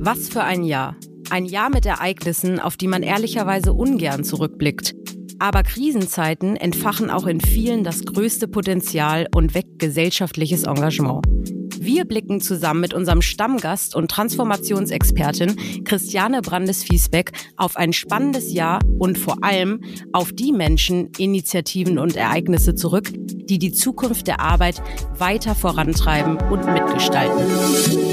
Was für ein Jahr. Ein Jahr mit Ereignissen, auf die man ehrlicherweise ungern zurückblickt. Aber Krisenzeiten entfachen auch in vielen das größte Potenzial und weckt gesellschaftliches Engagement. Wir blicken zusammen mit unserem Stammgast und Transformationsexpertin Christiane Brandes-Fiesbeck auf ein spannendes Jahr und vor allem auf die Menschen, Initiativen und Ereignisse zurück, die die Zukunft der Arbeit weiter vorantreiben und mitgestalten.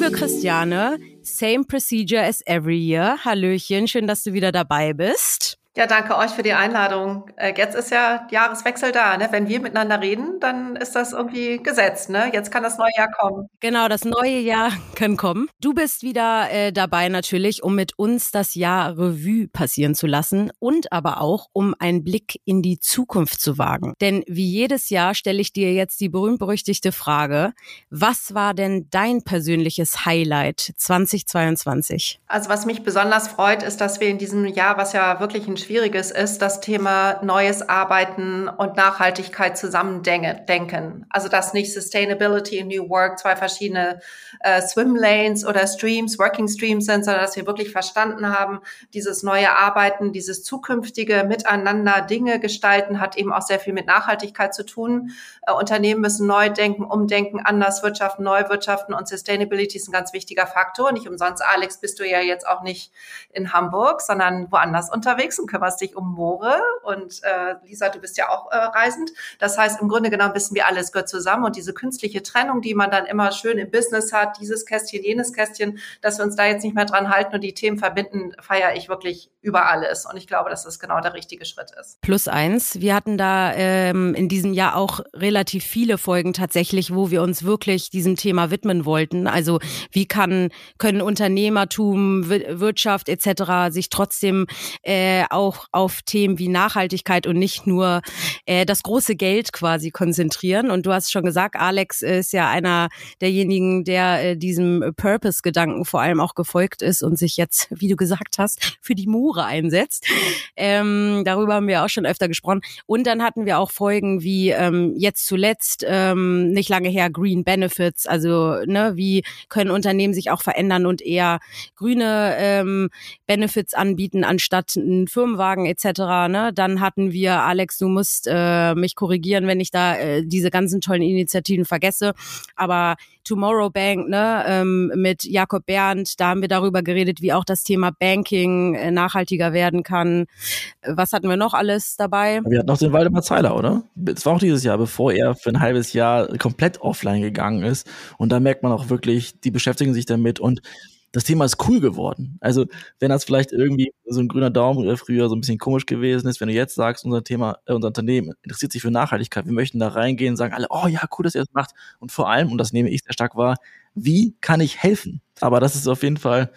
Liebe Christiane, same procedure as every year. Hallöchen, schön, dass du wieder dabei bist. Ja, danke euch für die Einladung. Äh, jetzt ist ja Jahreswechsel da. Ne? Wenn wir miteinander reden, dann ist das irgendwie gesetzt. Ne? Jetzt kann das neue Jahr kommen. Genau, das neue Jahr kann kommen. Du bist wieder äh, dabei natürlich, um mit uns das Jahr Revue passieren zu lassen und aber auch, um einen Blick in die Zukunft zu wagen. Denn wie jedes Jahr stelle ich dir jetzt die berühmt-berüchtigte Frage, was war denn dein persönliches Highlight 2022? Also was mich besonders freut, ist, dass wir in diesem Jahr, was ja wirklich ein Schwieriges ist, das Thema neues Arbeiten und Nachhaltigkeit zusammendenken. Also dass nicht Sustainability und New Work zwei verschiedene äh, Swim oder Streams, Working Streams sind, sondern dass wir wirklich verstanden haben, dieses neue Arbeiten, dieses zukünftige Miteinander Dinge gestalten, hat eben auch sehr viel mit Nachhaltigkeit zu tun. Äh, Unternehmen müssen neu denken, umdenken, anders wirtschaften, neu wirtschaften und Sustainability ist ein ganz wichtiger Faktor. Nicht umsonst, Alex, bist du ja jetzt auch nicht in Hamburg, sondern woanders unterwegs und kümmerst dich um Moore und äh, Lisa, du bist ja auch äh, reisend. Das heißt, im Grunde genommen wissen wir alles gehört zusammen und diese künstliche Trennung, die man dann immer schön im Business hat, dieses Kästchen, jenes Kästchen, dass wir uns da jetzt nicht mehr dran halten und die Themen verbinden, feiere ich wirklich über alles. Und ich glaube, dass das genau der richtige Schritt ist. Plus eins. Wir hatten da ähm, in diesem Jahr auch relativ viele Folgen tatsächlich, wo wir uns wirklich diesem Thema widmen wollten. Also wie kann können Unternehmertum, Wirtschaft etc. sich trotzdem äh, auch auf Themen wie Nachhaltigkeit und nicht nur äh, das große Geld quasi konzentrieren. Und du hast schon gesagt, Alex ist ja einer derjenigen, der äh, diesem Purpose-Gedanken vor allem auch gefolgt ist und sich jetzt, wie du gesagt hast, für die Mure einsetzt. Ähm, darüber haben wir auch schon öfter gesprochen. Und dann hatten wir auch Folgen wie ähm, jetzt zuletzt, ähm, nicht lange her, Green Benefits, also ne, wie können Unternehmen sich auch verändern und eher grüne ähm, Benefits anbieten, anstatt ein Firmenwagen etc. Ne? Dann hatten wir, Alex, du musst äh, mich korrigieren, wenn ich da äh, diese ganzen tollen Initiativen vergesse. Aber Tomorrow Bank ne, ähm, mit Jakob Berndt, da haben wir darüber geredet, wie auch das Thema Banking äh, nachhaltiger werden kann. Was hatten wir noch alles dabei? Wir hatten noch den Waldemar Zeiler, oder? Es war auch dieses Jahr, bevor er für ein halbes Jahr komplett offline gegangen ist. Und da merkt man auch wirklich, die beschäftigen sich damit und das Thema ist cool geworden. Also, wenn das vielleicht irgendwie so ein grüner Daumen früher so ein bisschen komisch gewesen ist, wenn du jetzt sagst, unser Thema, äh, unser Unternehmen interessiert sich für Nachhaltigkeit, wir möchten da reingehen, sagen alle, oh ja, cool, dass ihr das macht. Und vor allem, und das nehme ich sehr stark wahr, wie kann ich helfen? Aber das ist auf jeden Fall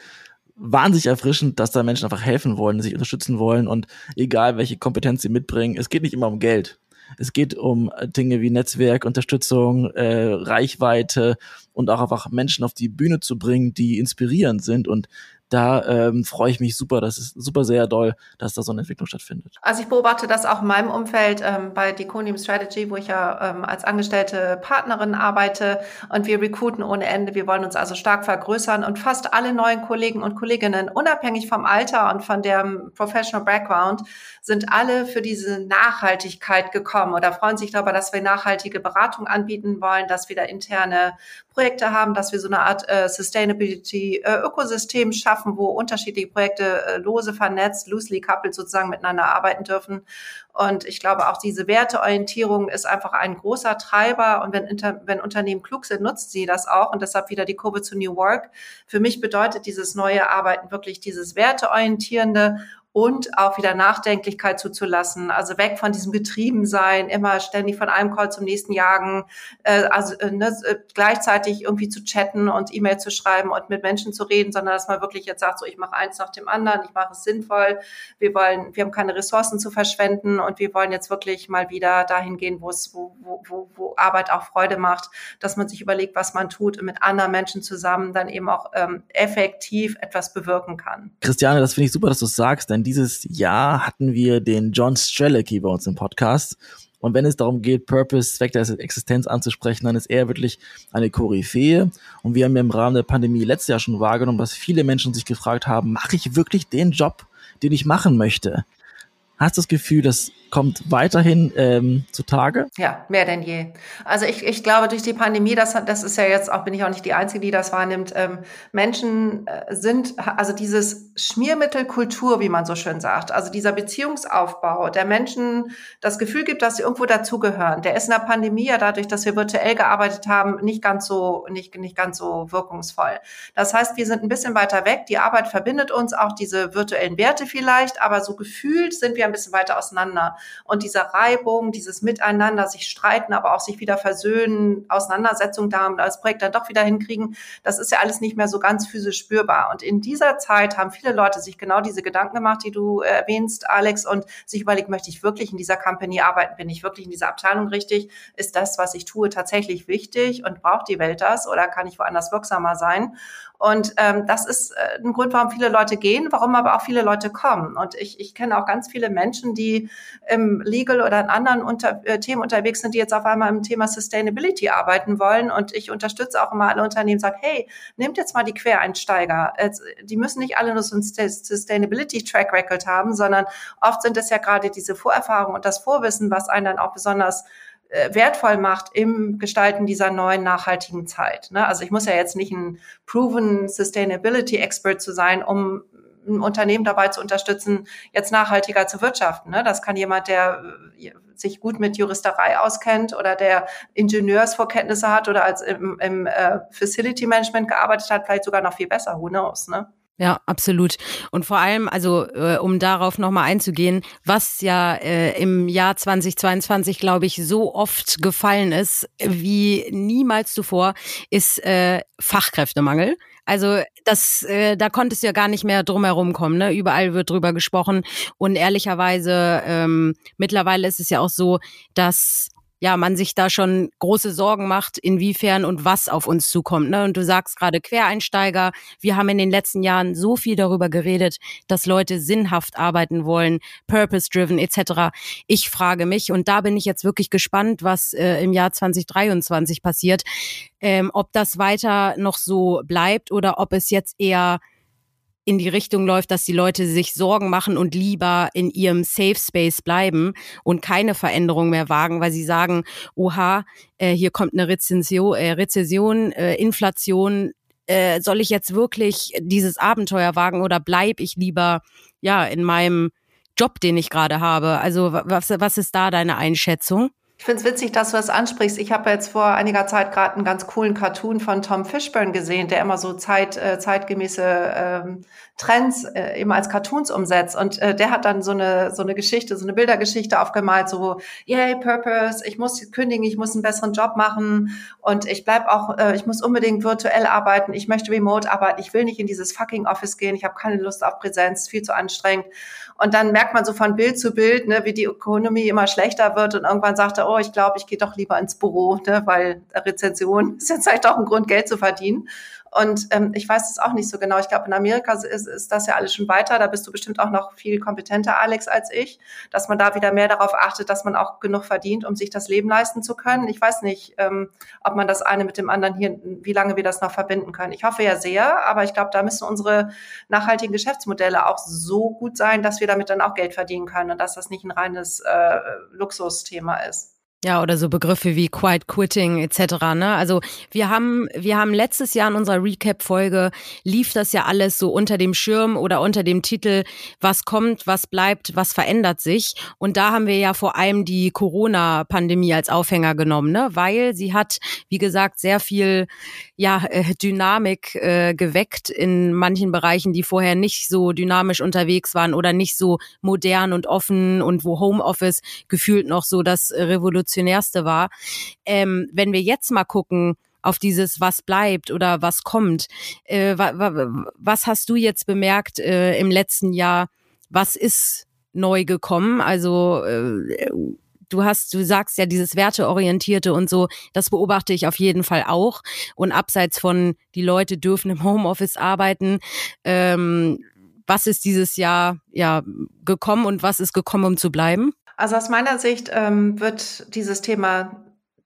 wahnsinnig erfrischend, dass da Menschen einfach helfen wollen, sich unterstützen wollen und egal welche Kompetenz sie mitbringen, es geht nicht immer um Geld. Es geht um äh, Dinge wie Netzwerk, Unterstützung, äh, Reichweite und auch einfach Menschen auf die Bühne zu bringen, die inspirierend sind. Und da ähm, freue ich mich super, das ist super sehr doll, dass da so eine Entwicklung stattfindet. Also ich beobachte das auch in meinem Umfeld ähm, bei Deconium Strategy, wo ich ja ähm, als angestellte Partnerin arbeite und wir recruiten ohne Ende. Wir wollen uns also stark vergrößern und fast alle neuen Kollegen und Kolleginnen, unabhängig vom Alter und von dem Professional Background, sind alle für diese Nachhaltigkeit gekommen oder freuen sich darüber, dass wir nachhaltige Beratung anbieten wollen, dass wir da interne Projekte haben, dass wir so eine Art äh, Sustainability-Ökosystem äh, schaffen, wo unterschiedliche Projekte äh, lose vernetzt, loosely coupled sozusagen miteinander arbeiten dürfen. Und ich glaube, auch diese Werteorientierung ist einfach ein großer Treiber. Und wenn, Inter wenn Unternehmen klug sind, nutzt sie das auch. Und deshalb wieder die Kurve zu New Work. Für mich bedeutet dieses neue Arbeiten wirklich dieses Werteorientierende und auch wieder Nachdenklichkeit zuzulassen. Also weg von diesem Getriebensein, immer ständig von einem Call zum nächsten jagen, äh, also äh, ne, äh, gleichzeitig irgendwie zu chatten und E-Mail zu schreiben und mit Menschen zu reden, sondern dass man wirklich jetzt sagt, so ich mache eins nach dem anderen, ich mache es sinnvoll, wir wollen, wir haben keine Ressourcen zu verschwenden und wir wollen jetzt wirklich mal wieder dahin gehen, wo es, wo, wo, wo Arbeit auch Freude macht, dass man sich überlegt, was man tut und mit anderen Menschen zusammen dann eben auch ähm, effektiv etwas bewirken kann. Christiane, das finde ich super, dass du es sagst, denn dieses Jahr hatten wir den John Strelicki bei uns im Podcast. Und wenn es darum geht, Purpose, Zweck der Existenz anzusprechen, dann ist er wirklich eine Koryphäe. Und wir haben ja im Rahmen der Pandemie letztes Jahr schon wahrgenommen, dass viele Menschen sich gefragt haben, mache ich wirklich den Job, den ich machen möchte? Hast du das Gefühl, das kommt weiterhin ähm, zutage? Ja, mehr denn je. Also ich, ich glaube, durch die Pandemie, das, das ist ja jetzt auch, bin ich auch nicht die Einzige, die das wahrnimmt, ähm, Menschen äh, sind, also dieses Schmiermittelkultur, wie man so schön sagt, also dieser Beziehungsaufbau, der Menschen das Gefühl gibt, dass sie irgendwo dazugehören, der ist in der Pandemie ja dadurch, dass wir virtuell gearbeitet haben, nicht ganz so, nicht, nicht ganz so wirkungsvoll. Das heißt, wir sind ein bisschen weiter weg, die Arbeit verbindet uns, auch diese virtuellen Werte vielleicht, aber so gefühlt sind wir ein bisschen weiter auseinander. Und diese Reibung, dieses Miteinander, sich streiten, aber auch sich wieder versöhnen, Auseinandersetzung da und das Projekt dann doch wieder hinkriegen, das ist ja alles nicht mehr so ganz physisch spürbar. Und in dieser Zeit haben viele Leute sich genau diese Gedanken gemacht, die du erwähnst, Alex, und sich überlegt, möchte ich wirklich in dieser Company arbeiten? Bin ich wirklich in dieser Abteilung richtig? Ist das, was ich tue, tatsächlich wichtig und braucht die Welt das oder kann ich woanders wirksamer sein? Und ähm, das ist äh, ein Grund, warum viele Leute gehen, warum aber auch viele Leute kommen. Und ich, ich kenne auch ganz viele Menschen, die im Legal oder in anderen unter, äh, Themen unterwegs sind, die jetzt auf einmal im Thema Sustainability arbeiten wollen. Und ich unterstütze auch immer alle Unternehmen, sage, hey, nehmt jetzt mal die Quereinsteiger. Die müssen nicht alle nur so ein Sustainability Track Record haben, sondern oft sind es ja gerade diese Vorerfahrungen und das Vorwissen, was einen dann auch besonders wertvoll macht im Gestalten dieser neuen nachhaltigen Zeit. Ne? Also ich muss ja jetzt nicht ein proven Sustainability Expert zu sein, um ein Unternehmen dabei zu unterstützen, jetzt nachhaltiger zu wirtschaften. Ne? Das kann jemand, der äh, sich gut mit Juristerei auskennt oder der Ingenieursvorkenntnisse hat oder als im, im äh, Facility Management gearbeitet hat, vielleicht sogar noch viel besser. Who knows? Ne? Ja, absolut. Und vor allem, also äh, um darauf nochmal einzugehen, was ja äh, im Jahr 2022, glaube ich, so oft gefallen ist wie niemals zuvor, ist äh, Fachkräftemangel. Also das, äh, da konntest du ja gar nicht mehr drumherum kommen. Ne? Überall wird drüber gesprochen. Und ehrlicherweise, ähm, mittlerweile ist es ja auch so, dass ja, man sich da schon große Sorgen macht, inwiefern und was auf uns zukommt. Ne? Und du sagst gerade Quereinsteiger. Wir haben in den letzten Jahren so viel darüber geredet, dass Leute sinnhaft arbeiten wollen, purpose-driven etc. Ich frage mich, und da bin ich jetzt wirklich gespannt, was äh, im Jahr 2023 passiert, ähm, ob das weiter noch so bleibt oder ob es jetzt eher in die Richtung läuft, dass die Leute sich Sorgen machen und lieber in ihrem Safe Space bleiben und keine Veränderung mehr wagen, weil sie sagen, oha, äh, hier kommt eine Rezession, äh, Rezession äh, Inflation, äh, soll ich jetzt wirklich dieses Abenteuer wagen oder bleib ich lieber ja in meinem Job, den ich gerade habe? Also was, was ist da deine Einschätzung? Ich finde es witzig, dass du das ansprichst. Ich habe jetzt vor einiger Zeit gerade einen ganz coolen Cartoon von Tom Fishburne gesehen, der immer so zeit, äh, zeitgemäße ähm, Trends äh, immer als Cartoons umsetzt. Und äh, der hat dann so eine, so eine Geschichte, so eine Bildergeschichte aufgemalt, so, yay, Purpose, ich muss kündigen, ich muss einen besseren Job machen und ich bleib auch, äh, ich muss unbedingt virtuell arbeiten, ich möchte remote arbeiten, ich will nicht in dieses fucking Office gehen, ich habe keine Lust auf Präsenz, viel zu anstrengend. Und dann merkt man so von Bild zu Bild, ne, wie die Ökonomie immer schlechter wird und irgendwann sagt er, oh, ich glaube, ich gehe doch lieber ins Büro, ne, weil Rezension ist jetzt halt auch ein Grund, Geld zu verdienen. Und ähm, ich weiß es auch nicht so genau. Ich glaube, in Amerika ist, ist das ja alles schon weiter. Da bist du bestimmt auch noch viel kompetenter, Alex, als ich, dass man da wieder mehr darauf achtet, dass man auch genug verdient, um sich das Leben leisten zu können. Ich weiß nicht, ähm, ob man das eine mit dem anderen hier, wie lange wir das noch verbinden können. Ich hoffe ja sehr, aber ich glaube, da müssen unsere nachhaltigen Geschäftsmodelle auch so gut sein, dass wir damit dann auch Geld verdienen können und dass das nicht ein reines äh, Luxusthema ist. Ja, oder so Begriffe wie Quiet Quitting etc. Ne? Also wir haben, wir haben letztes Jahr in unserer Recap-Folge lief das ja alles so unter dem Schirm oder unter dem Titel, was kommt, was bleibt, was verändert sich. Und da haben wir ja vor allem die Corona-Pandemie als Aufhänger genommen, ne? weil sie hat, wie gesagt, sehr viel ja, äh, Dynamik äh, geweckt in manchen Bereichen, die vorher nicht so dynamisch unterwegs waren oder nicht so modern und offen und wo Homeoffice gefühlt noch so das Revolutionärste war. Ähm, wenn wir jetzt mal gucken, auf dieses was bleibt oder was kommt. Äh, wa, wa, was hast du jetzt bemerkt äh, im letzten Jahr? Was ist neu gekommen? Also äh, du hast, du sagst ja dieses Werteorientierte und so, das beobachte ich auf jeden Fall auch. Und abseits von die Leute dürfen im Homeoffice arbeiten, ähm, was ist dieses Jahr ja gekommen und was ist gekommen, um zu bleiben? Also aus meiner Sicht ähm, wird dieses Thema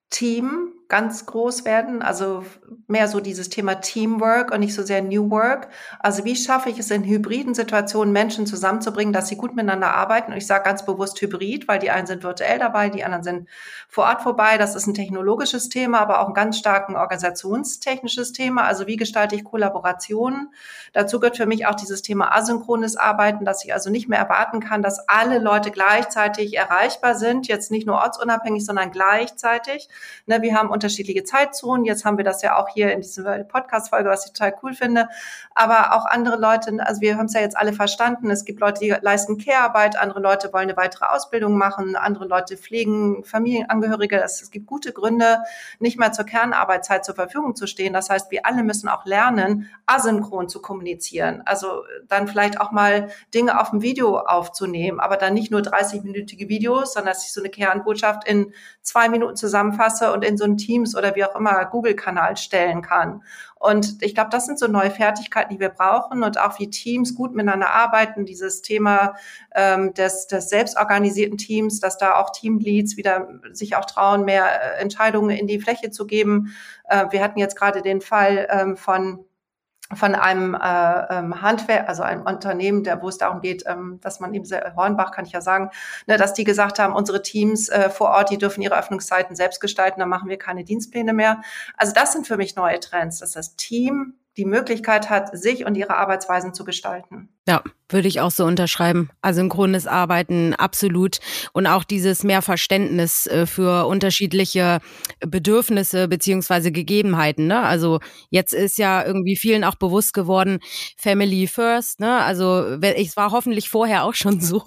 Team ganz groß werden, also mehr so dieses Thema Teamwork und nicht so sehr New Work. Also wie schaffe ich es in hybriden Situationen Menschen zusammenzubringen, dass sie gut miteinander arbeiten? Und ich sage ganz bewusst Hybrid, weil die einen sind virtuell dabei, die anderen sind vor Ort vorbei. Das ist ein technologisches Thema, aber auch ein ganz stark ein organisationstechnisches Thema. Also wie gestalte ich Kollaborationen? Dazu gehört für mich auch dieses Thema asynchrones Arbeiten, dass ich also nicht mehr erwarten kann, dass alle Leute gleichzeitig erreichbar sind, jetzt nicht nur ortsunabhängig, sondern gleichzeitig. Ne, wir haben unterschiedliche Zeitzonen. Jetzt haben wir das ja auch hier in dieser Podcast-Folge, was ich total cool finde. Aber auch andere Leute, also wir haben es ja jetzt alle verstanden. Es gibt Leute, die leisten Care-Arbeit, andere Leute wollen eine weitere Ausbildung machen, andere Leute pflegen Familienangehörige. Es gibt gute Gründe, nicht mehr zur Kernarbeitszeit zur Verfügung zu stehen. Das heißt, wir alle müssen auch lernen, asynchron zu kommunizieren. Also dann vielleicht auch mal Dinge auf dem Video aufzunehmen, aber dann nicht nur 30-minütige Videos, sondern dass ich so eine Kernbotschaft in zwei Minuten zusammenfasse und in so ein Teams oder wie auch immer Google-Kanal stellen kann. Und ich glaube, das sind so neue Fertigkeiten, die wir brauchen und auch wie Teams gut miteinander arbeiten. Dieses Thema ähm, des, des selbstorganisierten Teams, dass da auch Teamleads wieder sich auch trauen, mehr äh, Entscheidungen in die Fläche zu geben. Äh, wir hatten jetzt gerade den Fall ähm, von von einem äh, ähm, Handwerk, also einem Unternehmen, der, wo es darum geht, ähm, dass man eben Hornbach kann ich ja sagen, ne, dass die gesagt haben, unsere Teams äh, vor Ort, die dürfen ihre Öffnungszeiten selbst gestalten, dann machen wir keine Dienstpläne mehr. Also das sind für mich neue Trends, dass das Team die Möglichkeit hat, sich und ihre Arbeitsweisen zu gestalten. Ja, würde ich auch so unterschreiben. Asynchrones Arbeiten absolut und auch dieses mehr Verständnis äh, für unterschiedliche Bedürfnisse beziehungsweise Gegebenheiten. Ne? Also jetzt ist ja irgendwie vielen auch bewusst geworden, Family First. Ne? Also es war hoffentlich vorher auch schon so,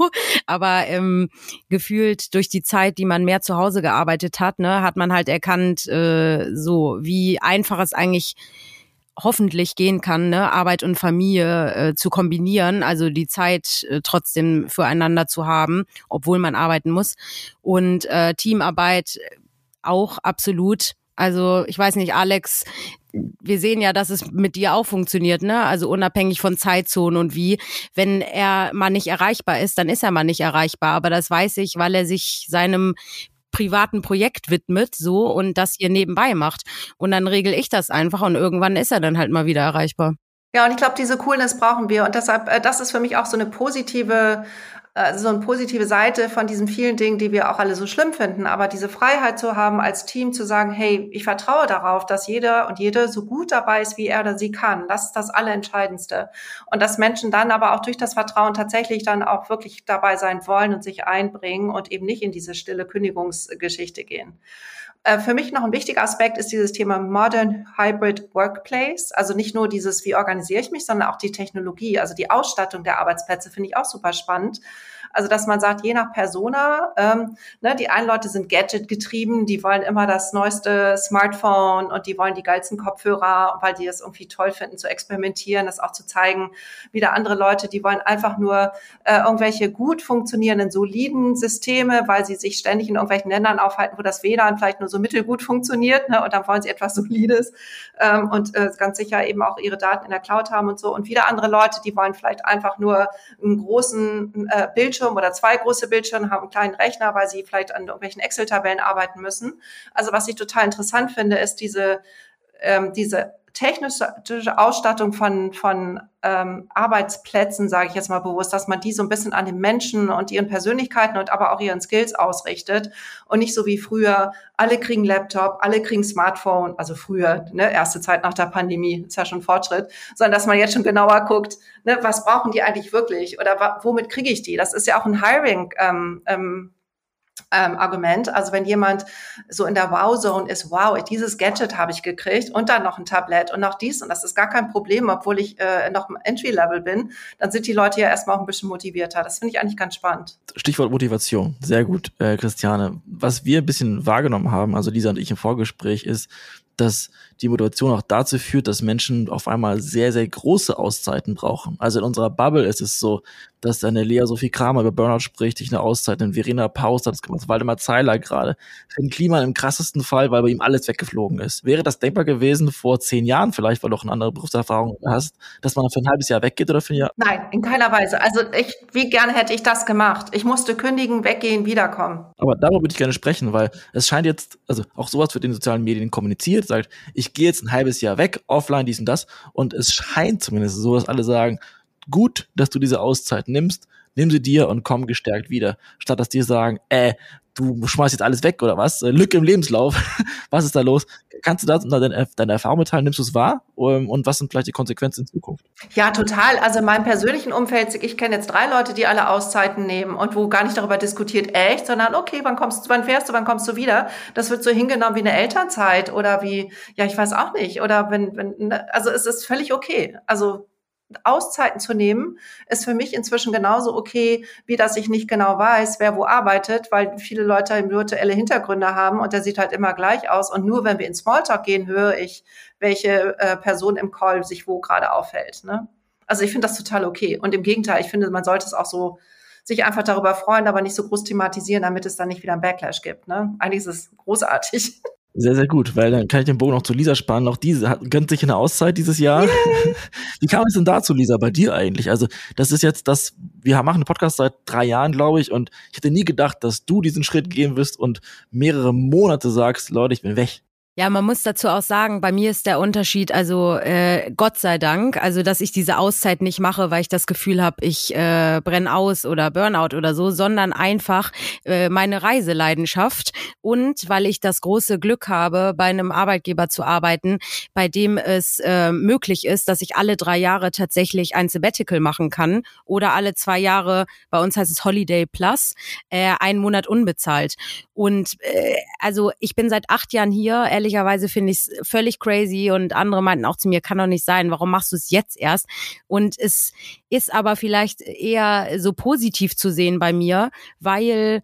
aber ähm, gefühlt durch die Zeit, die man mehr zu Hause gearbeitet hat, ne, hat man halt erkannt, äh, so wie einfach es eigentlich hoffentlich gehen kann, ne, Arbeit und Familie äh, zu kombinieren, also die Zeit äh, trotzdem füreinander zu haben, obwohl man arbeiten muss. Und äh, Teamarbeit auch absolut. Also ich weiß nicht, Alex, wir sehen ja, dass es mit dir auch funktioniert, ne? Also unabhängig von Zeitzonen und wie. Wenn er mal nicht erreichbar ist, dann ist er mal nicht erreichbar. Aber das weiß ich, weil er sich seinem privaten Projekt widmet, so und das hier nebenbei macht. Und dann regel ich das einfach und irgendwann ist er dann halt mal wieder erreichbar. Ja, und ich glaube, diese Coolness brauchen wir. Und deshalb, äh, das ist für mich auch so eine positive äh, so eine positive Seite von diesen vielen Dingen, die wir auch alle so schlimm finden. Aber diese Freiheit zu haben, als Team zu sagen, hey, ich vertraue darauf, dass jeder und jede so gut dabei ist, wie er oder sie kann. Das ist das Allerentscheidendste. Und dass Menschen dann aber auch durch das Vertrauen tatsächlich dann auch wirklich dabei sein wollen und sich einbringen und eben nicht in diese stille Kündigungsgeschichte gehen. Äh, für mich noch ein wichtiger Aspekt ist dieses Thema Modern Hybrid Workplace. Also nicht nur dieses, wie organisiere ich mich, sondern auch die Technologie, also die Ausstattung der Arbeitsplätze finde ich auch super spannend. Also dass man sagt, je nach Persona, ähm, ne, die einen Leute sind Gadget getrieben, die wollen immer das neueste Smartphone und die wollen die geilsten Kopfhörer, weil die es irgendwie toll finden zu experimentieren, das auch zu zeigen. Wieder andere Leute, die wollen einfach nur äh, irgendwelche gut funktionierenden, soliden Systeme, weil sie sich ständig in irgendwelchen Ländern aufhalten, wo das WLAN vielleicht nur so mittelgut funktioniert, ne, und dann wollen sie etwas Solides ähm, und äh, ganz sicher eben auch ihre Daten in der Cloud haben und so. Und wieder andere Leute, die wollen vielleicht einfach nur einen großen äh, Bildschirm Bildschirm oder zwei große Bildschirme, haben einen kleinen Rechner, weil sie vielleicht an irgendwelchen Excel-Tabellen arbeiten müssen. Also was ich total interessant finde, ist diese, ähm, diese technische Ausstattung von, von ähm, Arbeitsplätzen, sage ich jetzt mal bewusst, dass man die so ein bisschen an den Menschen und ihren Persönlichkeiten und aber auch ihren Skills ausrichtet und nicht so wie früher, alle kriegen Laptop, alle kriegen Smartphone, also früher, ne, erste Zeit nach der Pandemie, ist ja schon Fortschritt, sondern dass man jetzt schon genauer guckt, ne, was brauchen die eigentlich wirklich oder womit kriege ich die? Das ist ja auch ein Hiring ähm, ähm, ähm, Argument. Also wenn jemand so in der Wow-Zone ist, wow, dieses Gadget habe ich gekriegt und dann noch ein Tablet und noch dies und das ist gar kein Problem, obwohl ich äh, noch im Entry-Level bin, dann sind die Leute ja erstmal auch ein bisschen motivierter. Das finde ich eigentlich ganz spannend. Stichwort Motivation. Sehr gut, äh, Christiane. Was wir ein bisschen wahrgenommen haben, also Lisa und ich im Vorgespräch, ist, dass die Motivation auch dazu führt, dass Menschen auf einmal sehr, sehr große Auszeiten brauchen. Also in unserer Bubble ist es so, dass eine Lea Sophie Kramer über Burnout spricht, sich eine Auszeit, eine Verena Paus, das gemacht, Waldemar Zeiler gerade. Finn Klima im krassesten Fall, weil bei ihm alles weggeflogen ist. Wäre das denkbar gewesen vor zehn Jahren vielleicht, weil du auch eine andere Berufserfahrung hast, dass man für ein halbes Jahr weggeht oder für ein Jahr? Nein, in keiner Weise. Also ich, wie gerne hätte ich das gemacht? Ich musste kündigen, weggehen, wiederkommen. Aber darüber würde ich gerne sprechen, weil es scheint jetzt, also auch sowas wird in den sozialen Medien kommuniziert, sagt, ich gehe jetzt ein halbes Jahr weg, offline, dies und das. Und es scheint zumindest so, dass alle sagen, gut, dass du diese Auszeit nimmst, nimm sie dir und komm gestärkt wieder. Statt dass die sagen, äh, du schmeißt jetzt alles weg oder was? Äh, Lücke im Lebenslauf. was ist da los? Kannst du unter deine, deine Erfahrung mitteilen? Nimmst du es wahr? Um, und was sind vielleicht die Konsequenzen in Zukunft? Ja, total. Also in meinem persönlichen Umfeld, ich kenne jetzt drei Leute, die alle Auszeiten nehmen und wo gar nicht darüber diskutiert, echt, sondern okay, wann kommst du, wann fährst du, wann kommst du wieder? Das wird so hingenommen wie eine Elternzeit oder wie, ja, ich weiß auch nicht. Oder wenn, wenn, ne, also es ist völlig okay. Also Auszeiten zu nehmen, ist für mich inzwischen genauso okay, wie dass ich nicht genau weiß, wer wo arbeitet, weil viele Leute virtuelle Hintergründe haben und der sieht halt immer gleich aus. Und nur wenn wir in Smalltalk gehen, höre ich, welche äh, Person im Call sich wo gerade aufhält. Ne? Also ich finde das total okay. Und im Gegenteil, ich finde, man sollte es auch so sich einfach darüber freuen, aber nicht so groß thematisieren, damit es dann nicht wieder einen Backlash gibt. Ne? Eigentlich ist es großartig. Sehr, sehr gut, weil dann kann ich den Bogen noch zu Lisa spannen. Auch diese hat, gönnt sich eine Auszeit dieses Jahr. Yeah. Wie kam es denn dazu, Lisa, bei dir eigentlich? Also, das ist jetzt das, wir machen einen Podcast seit drei Jahren, glaube ich, und ich hätte nie gedacht, dass du diesen Schritt gehen wirst und mehrere Monate sagst, Leute, ich bin weg. Ja, man muss dazu auch sagen, bei mir ist der Unterschied, also äh, Gott sei Dank, also dass ich diese Auszeit nicht mache, weil ich das Gefühl habe, ich äh, brenne aus oder Burnout oder so, sondern einfach äh, meine Reiseleidenschaft und weil ich das große Glück habe, bei einem Arbeitgeber zu arbeiten, bei dem es äh, möglich ist, dass ich alle drei Jahre tatsächlich ein Sabbatical machen kann oder alle zwei Jahre, bei uns heißt es Holiday Plus, äh, einen Monat unbezahlt. Und äh, also ich bin seit acht Jahren hier, ehrlicherweise finde ich es völlig crazy und andere meinten auch zu mir, kann doch nicht sein, warum machst du es jetzt erst? Und es ist aber vielleicht eher so positiv zu sehen bei mir, weil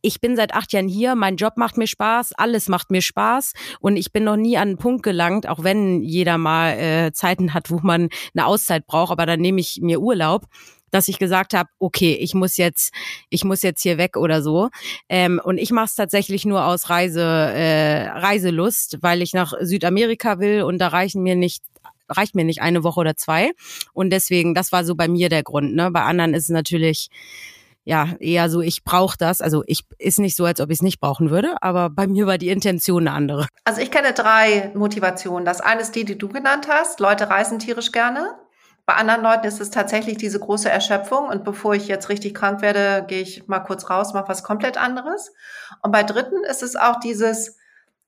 ich bin seit acht Jahren hier, mein Job macht mir Spaß, alles macht mir Spaß und ich bin noch nie an einen Punkt gelangt, auch wenn jeder mal äh, Zeiten hat, wo man eine Auszeit braucht, aber dann nehme ich mir Urlaub dass ich gesagt habe, okay, ich muss jetzt, ich muss jetzt hier weg oder so. Ähm, und ich mache es tatsächlich nur aus Reise, äh, Reiselust, weil ich nach Südamerika will und da reichen mir nicht reicht mir nicht eine Woche oder zwei. Und deswegen, das war so bei mir der Grund. Ne? Bei anderen ist es natürlich ja eher so, ich brauche das. Also ich ist nicht so, als ob ich es nicht brauchen würde, aber bei mir war die Intention eine andere. Also ich kenne drei Motivationen. Das eine ist die, die du genannt hast. Leute reisen tierisch gerne. Bei anderen Leuten ist es tatsächlich diese große Erschöpfung und bevor ich jetzt richtig krank werde, gehe ich mal kurz raus, mache was komplett anderes. Und bei Dritten ist es auch dieses,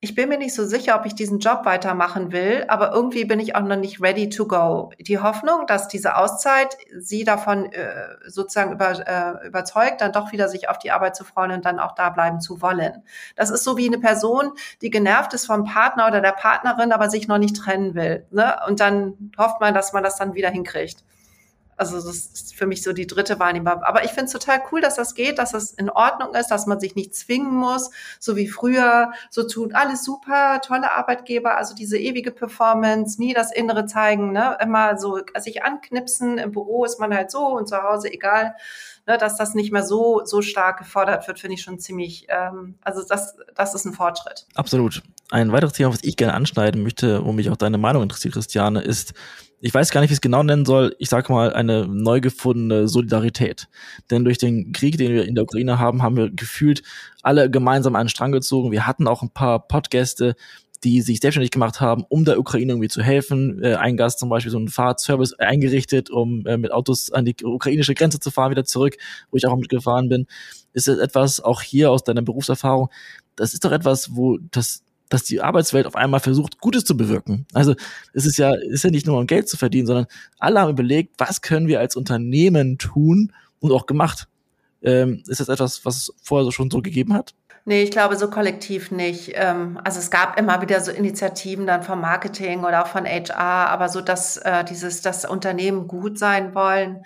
ich bin mir nicht so sicher, ob ich diesen Job weitermachen will, aber irgendwie bin ich auch noch nicht ready to go. Die Hoffnung, dass diese Auszeit sie davon äh, sozusagen über, äh, überzeugt, dann doch wieder sich auf die Arbeit zu freuen und dann auch da bleiben zu wollen. Das ist so wie eine Person, die genervt ist vom Partner oder der Partnerin, aber sich noch nicht trennen will. Ne? Und dann hofft man, dass man das dann wieder hinkriegt. Also das ist für mich so die dritte Wahrnehmung. Aber ich finde es total cool, dass das geht, dass das in Ordnung ist, dass man sich nicht zwingen muss, so wie früher, so tun, alles super, tolle Arbeitgeber, also diese ewige Performance, nie das Innere zeigen, ne? immer so sich anknipsen, im Büro ist man halt so und zu Hause egal. Ne, dass das nicht mehr so, so stark gefordert wird, finde ich schon ziemlich, ähm, also das, das ist ein Fortschritt. Absolut. Ein weiteres Thema, was ich gerne anschneiden möchte, wo mich auch deine Meinung interessiert, Christiane, ist, ich weiß gar nicht, wie ich es genau nennen soll, ich sage mal, eine neu gefundene Solidarität. Denn durch den Krieg, den wir in der Ukraine haben, haben wir gefühlt alle gemeinsam einen Strang gezogen. Wir hatten auch ein paar Podgäste, die sich selbstständig gemacht haben, um der Ukraine irgendwie zu helfen. Äh, ein Gast zum Beispiel so einen Fahrtservice eingerichtet, um äh, mit Autos an die ukrainische Grenze zu fahren, wieder zurück, wo ich auch mitgefahren bin. Ist das etwas, auch hier aus deiner Berufserfahrung, das ist doch etwas, wo das dass die Arbeitswelt auf einmal versucht, Gutes zu bewirken. Also es ist ja, ist ja nicht nur um Geld zu verdienen, sondern alle haben überlegt, was können wir als Unternehmen tun und auch gemacht. Ähm, ist das etwas, was es vorher schon so gegeben hat? Nee, ich glaube so kollektiv nicht. Ähm, also es gab immer wieder so Initiativen dann vom Marketing oder auch von HR, aber so, dass äh, dieses, das Unternehmen gut sein wollen,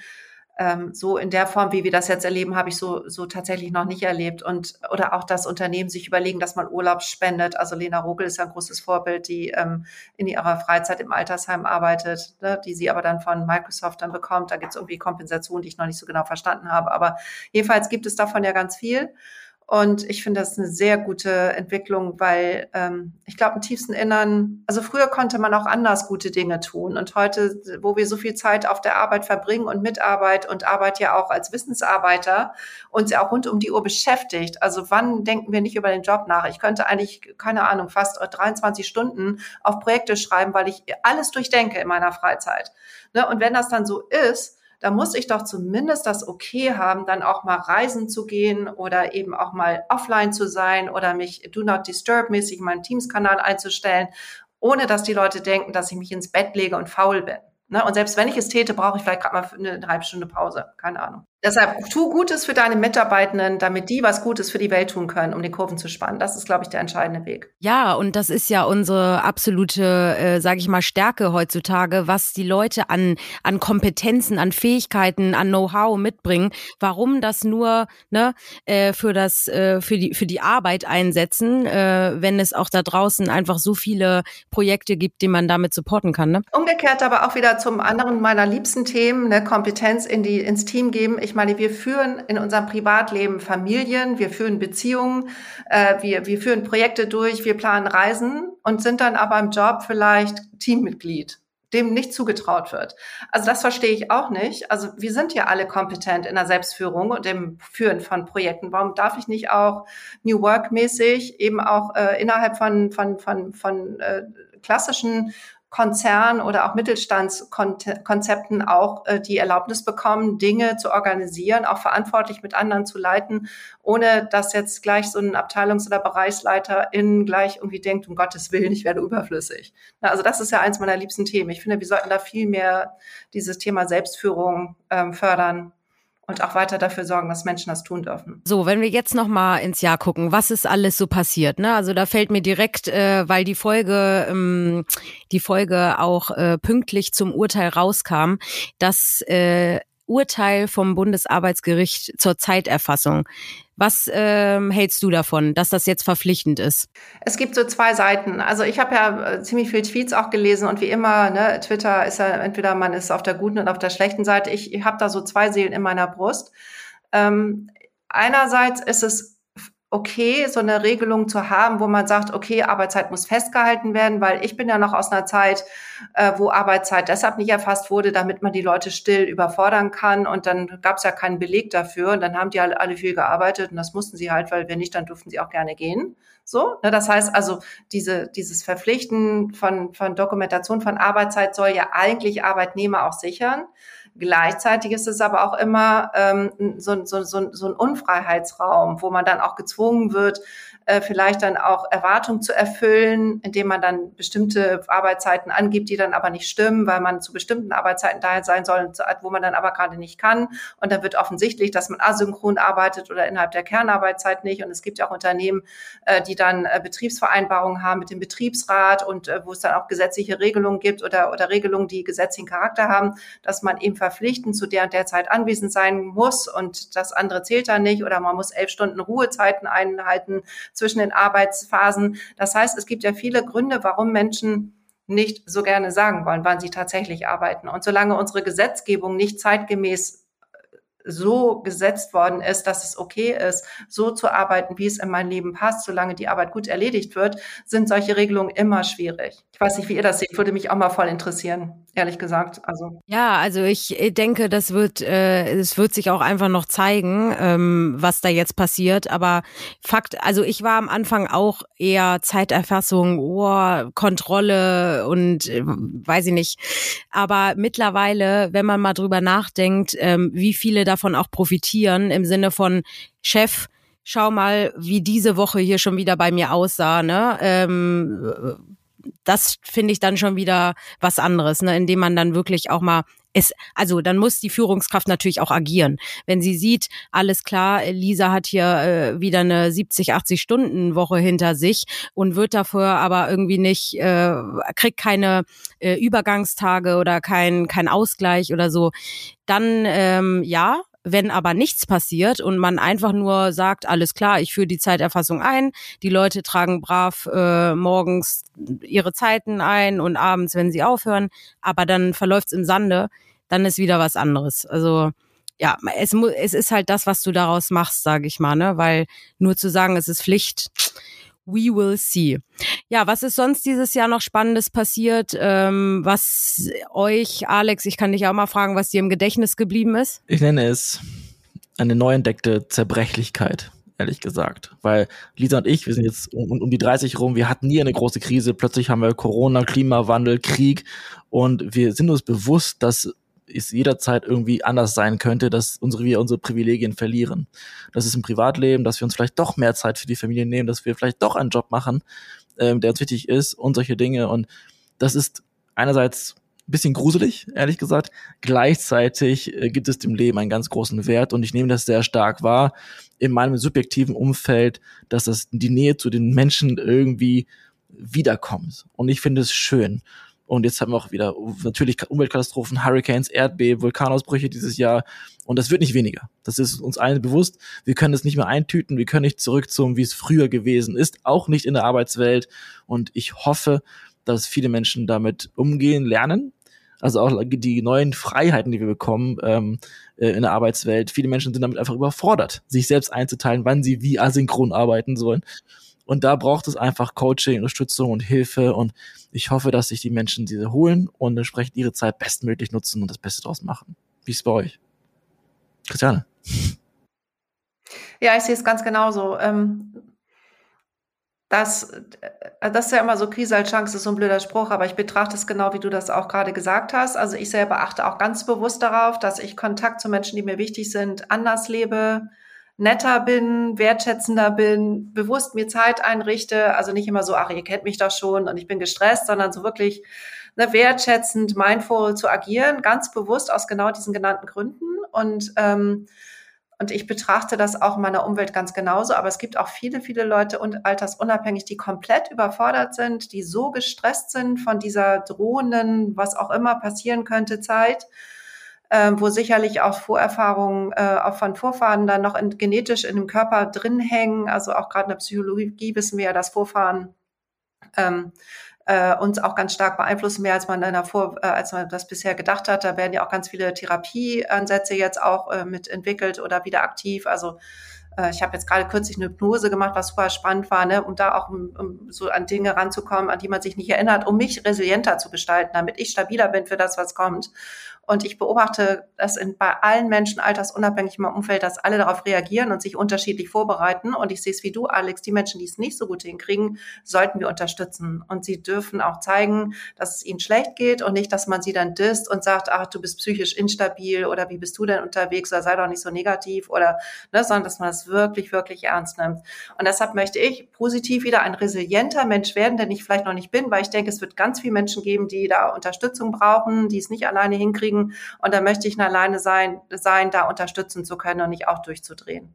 ähm, so in der Form, wie wir das jetzt erleben, habe ich so, so tatsächlich noch nicht erlebt. Und oder auch das Unternehmen sich überlegen, dass man Urlaub spendet. Also Lena Rogel ist ja ein großes Vorbild, die ähm, in ihrer Freizeit im Altersheim arbeitet, ne, die sie aber dann von Microsoft dann bekommt. Da gibt es irgendwie Kompensation, die ich noch nicht so genau verstanden habe. Aber jedenfalls gibt es davon ja ganz viel. Und ich finde das eine sehr gute Entwicklung, weil ähm, ich glaube, im tiefsten Innern, also früher konnte man auch anders gute Dinge tun. Und heute, wo wir so viel Zeit auf der Arbeit verbringen und Mitarbeit und Arbeit ja auch als Wissensarbeiter uns ja auch rund um die Uhr beschäftigt. Also wann denken wir nicht über den Job nach? Ich könnte eigentlich, keine Ahnung, fast 23 Stunden auf Projekte schreiben, weil ich alles durchdenke in meiner Freizeit. Ne? Und wenn das dann so ist, da muss ich doch zumindest das Okay haben, dann auch mal reisen zu gehen oder eben auch mal offline zu sein oder mich Do Not Disturb mäßig in meinen Teams-Kanal einzustellen, ohne dass die Leute denken, dass ich mich ins Bett lege und faul bin. Ne? Und selbst wenn ich es täte, brauche ich vielleicht gerade mal eine, eine halbe Stunde Pause. Keine Ahnung. Deshalb tu Gutes für deine Mitarbeitenden, damit die was Gutes für die Welt tun können, um die Kurven zu spannen. Das ist, glaube ich, der entscheidende Weg. Ja, und das ist ja unsere absolute, äh, sage ich mal, Stärke heutzutage, was die Leute an an Kompetenzen, an Fähigkeiten, an Know-how mitbringen. Warum das nur ne, äh, für das äh, für die für die Arbeit einsetzen, äh, wenn es auch da draußen einfach so viele Projekte gibt, die man damit supporten kann. Ne? Umgekehrt aber auch wieder zum anderen meiner liebsten Themen, ne, Kompetenz in die ins Team geben. Ich ich meine, wir führen in unserem Privatleben Familien, wir führen Beziehungen, äh, wir, wir führen Projekte durch, wir planen Reisen und sind dann aber im Job vielleicht Teammitglied dem nicht zugetraut wird. Also das verstehe ich auch nicht. Also wir sind ja alle kompetent in der Selbstführung und im Führen von Projekten. Warum darf ich nicht auch New Work mäßig eben auch äh, innerhalb von von von von äh, klassischen Konzern oder auch Mittelstandskonzepten auch äh, die Erlaubnis bekommen, Dinge zu organisieren, auch verantwortlich mit anderen zu leiten, ohne dass jetzt gleich so ein Abteilungs- oder Bereichsleiter in gleich irgendwie denkt, um Gottes Willen, ich werde überflüssig. Also das ist ja eins meiner liebsten Themen. Ich finde, wir sollten da viel mehr dieses Thema Selbstführung ähm, fördern und auch weiter dafür sorgen, dass Menschen das tun dürfen. So, wenn wir jetzt noch mal ins Jahr gucken, was ist alles so passiert? Ne? Also da fällt mir direkt, äh, weil die Folge, ähm, die Folge auch äh, pünktlich zum Urteil rauskam, dass äh, Urteil vom Bundesarbeitsgericht zur Zeiterfassung. Was ähm, hältst du davon, dass das jetzt verpflichtend ist? Es gibt so zwei Seiten. Also ich habe ja äh, ziemlich viel Tweets auch gelesen und wie immer, ne, Twitter ist ja entweder man ist auf der guten und auf der schlechten Seite. Ich, habe da so zwei Seelen in meiner Brust. Ähm, einerseits ist es okay, so eine Regelung zu haben, wo man sagt, okay, Arbeitszeit muss festgehalten werden, weil ich bin ja noch aus einer Zeit, äh, wo Arbeitszeit deshalb nicht erfasst wurde, damit man die Leute still überfordern kann. Und dann gab es ja keinen Beleg dafür. Und dann haben die alle, alle viel gearbeitet und das mussten sie halt, weil wenn nicht, dann durften sie auch gerne gehen. So, ne, das heißt also, diese, dieses Verpflichten von, von Dokumentation von Arbeitszeit soll ja eigentlich Arbeitnehmer auch sichern. Gleichzeitig ist es aber auch immer ähm, so, so, so, so ein Unfreiheitsraum, wo man dann auch gezwungen wird, äh, vielleicht dann auch Erwartungen zu erfüllen, indem man dann bestimmte Arbeitszeiten angibt, die dann aber nicht stimmen, weil man zu bestimmten Arbeitszeiten da sein soll, wo man dann aber gerade nicht kann. Und dann wird offensichtlich, dass man asynchron arbeitet oder innerhalb der Kernarbeitszeit nicht. Und es gibt ja auch Unternehmen, äh, die dann äh, Betriebsvereinbarungen haben mit dem Betriebsrat und äh, wo es dann auch gesetzliche Regelungen gibt oder, oder Regelungen, die gesetzlichen Charakter haben, dass man eben verpflichtend zu der und der Zeit anwesend sein muss und das andere zählt dann nicht oder man muss elf Stunden Ruhezeiten einhalten zwischen den Arbeitsphasen. Das heißt, es gibt ja viele Gründe, warum Menschen nicht so gerne sagen wollen, wann sie tatsächlich arbeiten. Und solange unsere Gesetzgebung nicht zeitgemäß so gesetzt worden ist, dass es okay ist, so zu arbeiten, wie es in mein Leben passt, solange die Arbeit gut erledigt wird, sind solche Regelungen immer schwierig. Ich weiß nicht, wie ihr das seht, würde mich auch mal voll interessieren, ehrlich gesagt. Also ja, also ich denke, das wird, äh, es wird sich auch einfach noch zeigen, ähm, was da jetzt passiert. Aber Fakt, also ich war am Anfang auch eher Zeiterfassung, oh, Kontrolle und äh, weiß ich nicht. Aber mittlerweile, wenn man mal drüber nachdenkt, ähm, wie viele da davon auch profitieren im Sinne von Chef, schau mal, wie diese Woche hier schon wieder bei mir aussah, ne? Ähm, das finde ich dann schon wieder was anderes, ne, indem man dann wirklich auch mal es, also dann muss die Führungskraft natürlich auch agieren. Wenn sie sieht, alles klar, Lisa hat hier äh, wieder eine 70, 80 Stunden Woche hinter sich und wird dafür aber irgendwie nicht, äh, kriegt keine äh, Übergangstage oder kein, kein Ausgleich oder so, dann ähm, ja, wenn aber nichts passiert und man einfach nur sagt, alles klar, ich führe die Zeiterfassung ein, die Leute tragen brav äh, morgens ihre Zeiten ein und abends, wenn sie aufhören, aber dann verläuft's im Sande, dann ist wieder was anderes. Also ja, es, es ist halt das, was du daraus machst, sage ich mal, ne? Weil nur zu sagen, es ist Pflicht, we will see. Ja, was ist sonst dieses Jahr noch Spannendes passiert? Ähm, was euch, Alex, ich kann dich auch mal fragen, was dir im Gedächtnis geblieben ist? Ich nenne es eine neu entdeckte Zerbrechlichkeit ehrlich gesagt. Weil Lisa und ich, wir sind jetzt um, um, die 30 rum, wir hatten nie eine große Krise. Plötzlich haben wir Corona, Klimawandel, Krieg und wir sind uns bewusst, dass es jederzeit irgendwie anders sein könnte, dass unsere, wir unsere Privilegien verlieren. Das ist im Privatleben, dass wir uns vielleicht doch mehr Zeit für die Familie nehmen, dass wir vielleicht doch einen Job machen, ähm, der uns wichtig ist und solche Dinge. Und das ist einerseits ein bisschen gruselig, ehrlich gesagt. Gleichzeitig äh, gibt es dem Leben einen ganz großen Wert und ich nehme das sehr stark wahr in meinem subjektiven Umfeld, dass das die Nähe zu den Menschen irgendwie wiederkommt. Und ich finde es schön. Und jetzt haben wir auch wieder natürlich Umweltkatastrophen, Hurricanes, Erdbeben, Vulkanausbrüche dieses Jahr. Und das wird nicht weniger. Das ist uns allen bewusst. Wir können es nicht mehr eintüten. Wir können nicht zurück zum, wie es früher gewesen ist. Auch nicht in der Arbeitswelt. Und ich hoffe, dass viele Menschen damit umgehen lernen. Also auch die neuen Freiheiten, die wir bekommen ähm, äh, in der Arbeitswelt. Viele Menschen sind damit einfach überfordert, sich selbst einzuteilen, wann sie wie asynchron arbeiten sollen. Und da braucht es einfach Coaching, Unterstützung und Hilfe. Und ich hoffe, dass sich die Menschen diese holen und entsprechend ihre Zeit bestmöglich nutzen und das Beste draus machen. Wie ist es bei euch? Christiane. Ja, ich sehe es ganz genauso. Ähm, das, äh, das ist ja immer so Krise als Chance, ist so ein blöder Spruch, aber ich betrachte es genau, wie du das auch gerade gesagt hast. Also ich selber achte auch ganz bewusst darauf, dass ich Kontakt zu Menschen, die mir wichtig sind, anders lebe, netter bin, wertschätzender bin, bewusst mir Zeit einrichte. Also nicht immer so, ach, ihr kennt mich doch schon und ich bin gestresst, sondern so wirklich ne, wertschätzend, mindful zu agieren, ganz bewusst aus genau diesen genannten Gründen. Und, ähm, und ich betrachte das auch in meiner Umwelt ganz genauso. Aber es gibt auch viele, viele Leute und altersunabhängig, die komplett überfordert sind, die so gestresst sind von dieser drohenden, was auch immer passieren könnte, Zeit ähm, wo sicherlich auch Vorerfahrungen äh, auch von Vorfahren dann noch in, genetisch in dem Körper drin hängen. Also auch gerade in der Psychologie wissen wir ja, dass Vorfahren ähm, äh, uns auch ganz stark beeinflussen, mehr als man in Vor äh, als man das bisher gedacht hat. Da werden ja auch ganz viele Therapieansätze jetzt auch äh, mit entwickelt oder wieder aktiv. Also äh, ich habe jetzt gerade kürzlich eine Hypnose gemacht, was super spannend war, ne, um da auch um, um so an Dinge ranzukommen, an die man sich nicht erinnert, um mich resilienter zu gestalten, damit ich stabiler bin für das, was kommt. Und ich beobachte das in, bei allen Menschen altersunabhängig im Umfeld, dass alle darauf reagieren und sich unterschiedlich vorbereiten. Und ich sehe es wie du, Alex, die Menschen, die es nicht so gut hinkriegen, sollten wir unterstützen. Und sie dürfen auch zeigen, dass es ihnen schlecht geht und nicht, dass man sie dann disst und sagt, ach, du bist psychisch instabil oder wie bist du denn unterwegs oder sei doch nicht so negativ oder, ne, sondern dass man das wirklich, wirklich ernst nimmt. Und deshalb möchte ich positiv wieder ein resilienter Mensch werden, der ich vielleicht noch nicht bin, weil ich denke, es wird ganz viele Menschen geben, die da Unterstützung brauchen, die es nicht alleine hinkriegen kriegen. Und da möchte ich alleine sein, sein, da unterstützen zu können und nicht auch durchzudrehen.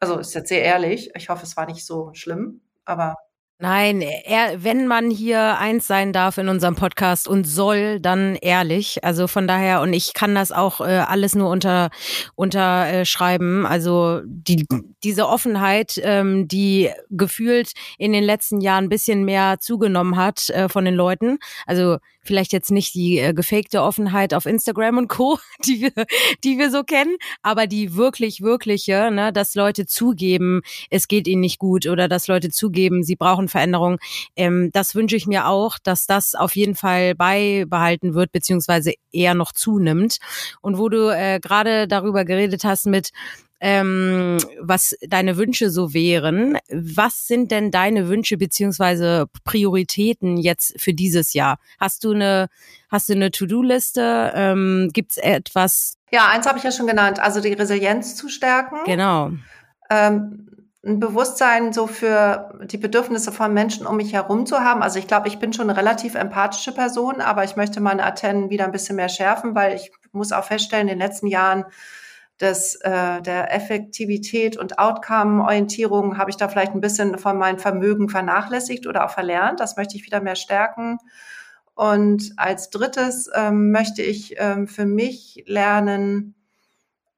Also ist jetzt sehr ehrlich. Ich hoffe, es war nicht so schlimm, aber Nein, er, wenn man hier eins sein darf in unserem Podcast und soll, dann ehrlich. Also von daher, und ich kann das auch äh, alles nur unter unterschreiben. Äh, also die, diese Offenheit, ähm, die gefühlt in den letzten Jahren ein bisschen mehr zugenommen hat äh, von den Leuten. Also vielleicht jetzt nicht die äh, gefakte Offenheit auf Instagram und Co., die wir, die wir so kennen, aber die wirklich, wirkliche, ne, dass Leute zugeben, es geht ihnen nicht gut oder dass Leute zugeben, sie brauchen Veränderung. Ähm, das wünsche ich mir auch, dass das auf jeden Fall beibehalten wird, beziehungsweise eher noch zunimmt. Und wo du äh, gerade darüber geredet hast mit, ähm, was deine Wünsche so wären. Was sind denn deine Wünsche beziehungsweise Prioritäten jetzt für dieses Jahr? Hast du eine, hast du eine To-Do-Liste? Ähm, Gibt es etwas? Ja, eins habe ich ja schon genannt, also die Resilienz zu stärken. Genau. Ähm, ein Bewusstsein so für die Bedürfnisse von Menschen um mich herum zu haben. Also ich glaube, ich bin schon eine relativ empathische Person, aber ich möchte meine Antennen wieder ein bisschen mehr schärfen, weil ich muss auch feststellen, in den letzten Jahren des, äh, der Effektivität und Outcome-Orientierung habe ich da vielleicht ein bisschen von meinem Vermögen vernachlässigt oder auch verlernt. Das möchte ich wieder mehr stärken. Und als drittes ähm, möchte ich ähm, für mich lernen,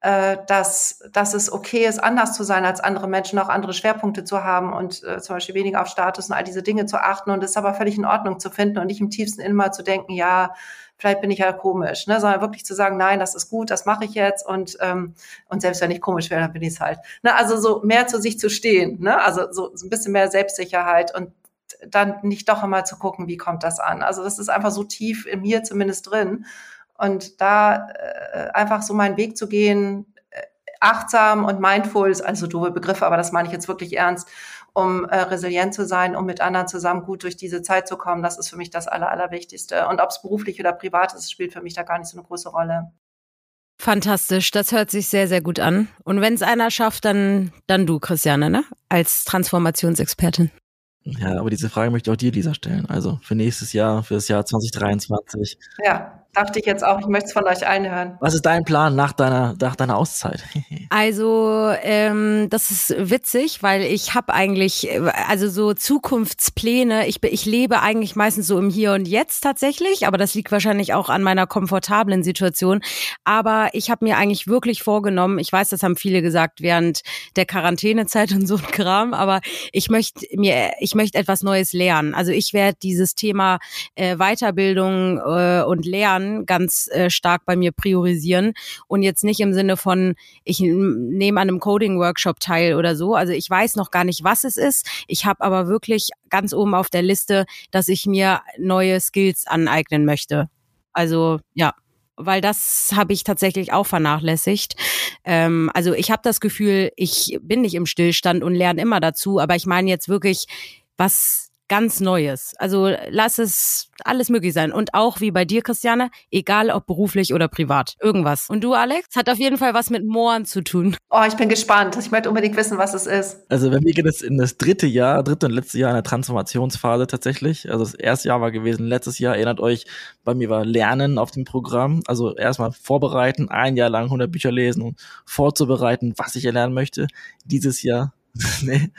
äh, dass, dass es okay ist, anders zu sein als andere Menschen, auch andere Schwerpunkte zu haben und äh, zum Beispiel weniger auf Status und all diese Dinge zu achten und es aber völlig in Ordnung zu finden und nicht im tiefsten Innen zu denken, ja, vielleicht bin ich ja komisch, ne? sondern wirklich zu sagen, nein, das ist gut, das mache ich jetzt und ähm, und selbst wenn ich komisch wäre, dann bin ich es halt. Ne? Also so mehr zu sich zu stehen, ne? also so, so ein bisschen mehr Selbstsicherheit und dann nicht doch immer zu gucken, wie kommt das an. Also das ist einfach so tief in mir zumindest drin und da äh, einfach so meinen Weg zu gehen, äh, achtsam und mindful, also doofe Begriffe, aber das meine ich jetzt wirklich ernst, um äh, resilient zu sein, um mit anderen zusammen gut durch diese Zeit zu kommen. Das ist für mich das Aller, Allerwichtigste. Und ob es beruflich oder privat ist, spielt für mich da gar nicht so eine große Rolle. Fantastisch, das hört sich sehr, sehr gut an. Und wenn es einer schafft, dann, dann du, Christiane, ne? Als Transformationsexpertin. Ja, aber diese Frage möchte ich auch dir, Lisa, stellen. Also für nächstes Jahr, für das Jahr 2023. Ja, Dachte ich jetzt auch, ich möchte es von euch allen hören. Was ist dein Plan nach deiner, nach deiner Auszeit? also, ähm, das ist witzig, weil ich habe eigentlich, also so Zukunftspläne, ich, ich lebe eigentlich meistens so im Hier und Jetzt tatsächlich, aber das liegt wahrscheinlich auch an meiner komfortablen Situation. Aber ich habe mir eigentlich wirklich vorgenommen, ich weiß, das haben viele gesagt während der Quarantänezeit und so ein Kram, aber ich möchte mir, ich möchte etwas Neues lernen. Also ich werde dieses Thema äh, Weiterbildung äh, und Lernen ganz äh, stark bei mir priorisieren und jetzt nicht im Sinne von, ich nehme an einem Coding-Workshop teil oder so. Also ich weiß noch gar nicht, was es ist. Ich habe aber wirklich ganz oben auf der Liste, dass ich mir neue Skills aneignen möchte. Also ja weil das habe ich tatsächlich auch vernachlässigt. Ähm, also ich habe das Gefühl, ich bin nicht im Stillstand und lerne immer dazu, aber ich meine jetzt wirklich, was ganz Neues. Also lass es alles möglich sein. Und auch wie bei dir, Christiane, egal ob beruflich oder privat. Irgendwas. Und du, Alex, hat auf jeden Fall was mit Mohren zu tun. Oh, ich bin gespannt. Ich möchte unbedingt wissen, was es ist. Also bei mir geht es in das dritte Jahr, dritte und letzte Jahr in der Transformationsphase tatsächlich. Also das erste Jahr war gewesen, letztes Jahr, erinnert euch, bei mir war Lernen auf dem Programm. Also erstmal vorbereiten, ein Jahr lang 100 Bücher lesen und vorzubereiten, was ich erlernen möchte. Dieses Jahr nee,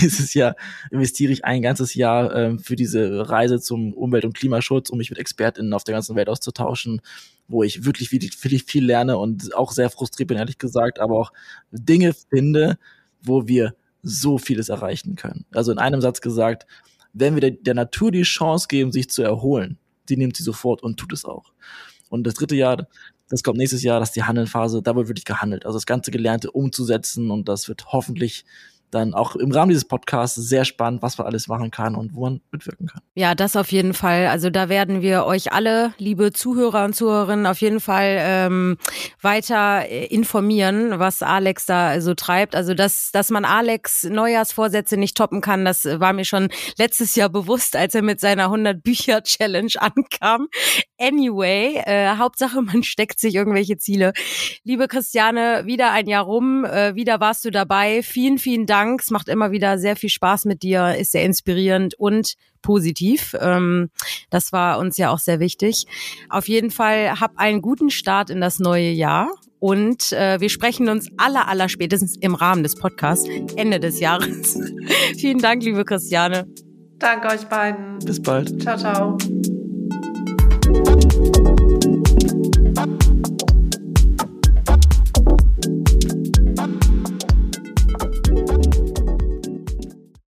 dieses Jahr investiere ich ein ganzes Jahr ähm, für diese Reise zum Umwelt- und Klimaschutz, um mich mit ExpertInnen auf der ganzen Welt auszutauschen, wo ich wirklich viel, viel, viel lerne und auch sehr frustriert bin, ehrlich gesagt, aber auch Dinge finde, wo wir so vieles erreichen können. Also in einem Satz gesagt, wenn wir der, der Natur die Chance geben, sich zu erholen, die nimmt sie sofort und tut es auch. Und das dritte Jahr, das kommt nächstes Jahr, das ist die Handelnphase, da wird wirklich gehandelt. Also das ganze Gelernte umzusetzen und das wird hoffentlich dann auch im Rahmen dieses Podcasts sehr spannend, was man alles machen kann und wo man mitwirken kann. Ja, das auf jeden Fall. Also da werden wir euch alle, liebe Zuhörer und Zuhörerinnen, auf jeden Fall ähm, weiter äh, informieren, was Alex da so treibt. Also dass, dass man Alex Neujahrsvorsätze nicht toppen kann, das war mir schon letztes Jahr bewusst, als er mit seiner 100 Bücher Challenge ankam. Anyway, äh, Hauptsache man steckt sich irgendwelche Ziele. Liebe Christiane, wieder ein Jahr rum, äh, wieder warst du dabei. Vielen, vielen Dank Dank. Es macht immer wieder sehr viel Spaß mit dir, ist sehr inspirierend und positiv. Ähm, das war uns ja auch sehr wichtig. Auf jeden Fall hab einen guten Start in das neue Jahr. Und äh, wir sprechen uns aller, aller spätestens im Rahmen des Podcasts Ende des Jahres. Vielen Dank, liebe Christiane. Danke euch beiden. Bis bald. Ciao, ciao.